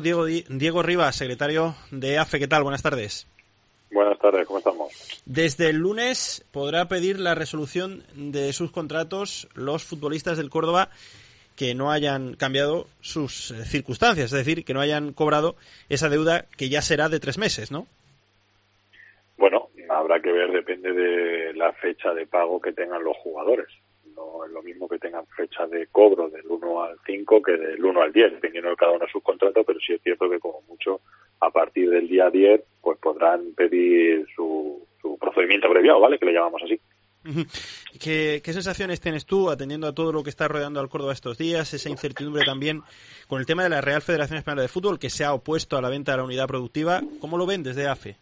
Diego, Diego Rivas, secretario de AFE, ¿qué tal? Buenas tardes. Buenas tardes, ¿cómo estamos? Desde el lunes podrá pedir la resolución de sus contratos los futbolistas del Córdoba que no hayan cambiado sus eh, circunstancias, es decir, que no hayan cobrado esa deuda que ya será de tres meses, ¿no? Bueno, habrá que ver, depende de la fecha de pago que tengan los jugadores. Es lo mismo que tengan fecha de cobro del 1 al 5 que del 1 al 10, dependiendo de cada uno de sus contratos, pero sí es cierto que como mucho a partir del día 10 pues podrán pedir su, su procedimiento abreviado, ¿vale? Que le llamamos así. ¿Qué, ¿Qué, sensaciones tienes tú atendiendo a todo lo que está rodeando al Córdoba estos días? Esa incertidumbre también con el tema de la Real Federación Española de Fútbol que se ha opuesto a la venta de la unidad productiva. ¿Cómo lo ven desde AFE?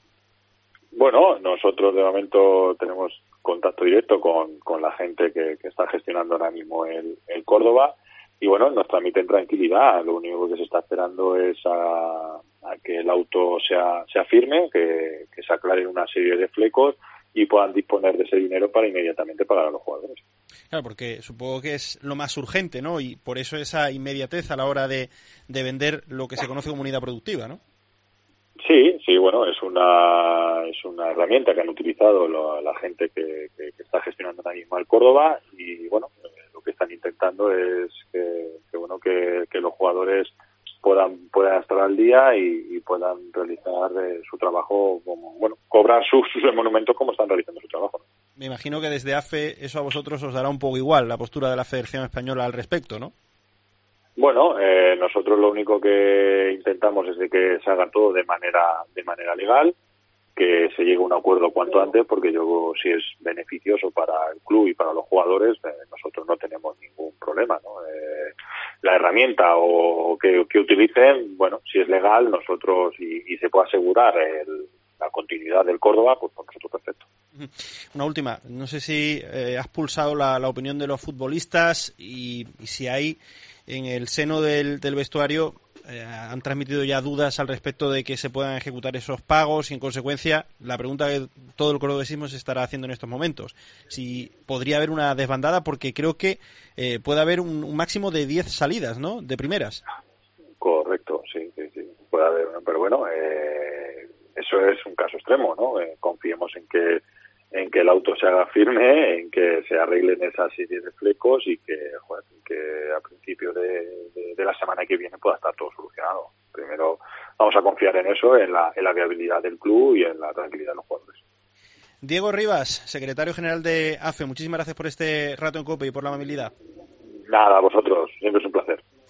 Bueno, nosotros de momento tenemos contacto directo con, con la gente que, está gestionando ahora mismo el, Córdoba y bueno, nos transmiten tranquilidad. Lo único que se está esperando es a, que el auto sea, sea firme, que, que se aclaren una serie de flecos y puedan disponer de ese dinero para inmediatamente pagar a los jugadores. Claro, porque supongo que es lo más urgente, ¿no? Y por eso esa inmediatez a la hora de, de vender lo que se conoce como unidad productiva, ¿no? Sí, sí, bueno, es una es una herramienta que han utilizado la gente que, está gestionando ahora mismo el Córdoba y bueno, eh, lo que están intentando es que, bueno que, los jugadores puedan puedan estar al día y, puedan realizar eh, su trabajo como bueno cobrar sus, sus monumentos como están realizando su trabajo. Me imagino que desde AFE eso a vosotros os dará un poco igual la postura de la Federación Española al respecto, ¿no? Bueno, eh, nosotros lo único que intentamos es de que se haga todo de manera de manera legal, que se llegue a un acuerdo cuanto antes, porque yo si es beneficioso para el club y para los jugadores, eh, nosotros no tenemos ningún problema. ¿no? Eh, la herramienta o que, utilicen, bueno, si es legal, nosotros y, se puede asegurar la continuidad del Córdoba, pues por nosotros perfecto. Una última, no sé si has pulsado la, opinión de los futbolistas y si hay en el seno del, vestuario eh, han transmitido ya dudas al respecto de que se puedan ejecutar esos pagos y en consecuencia la pregunta que todo el cordobesismo se estará haciendo en estos momentos si podría haber una desbandada porque creo que eh, puede haber un, máximo de 10 salidas ¿no? de primeras correcto sí sí, sí. puede haber pero bueno eh, eso es un caso extremo no confiemos en que que el auto se haga firme, en que se arreglen esas serie de flecos y que, que a principio de, la semana que viene pueda estar todo solucionado. Primero vamos a confiar en eso, en la, en la viabilidad del club y en la tranquilidad de los jugadores. Diego Rivas, secretario general de AFE, muchísimas gracias por este rato en COPE y por la amabilidad. Nada, a vosotros, siempre es un placer.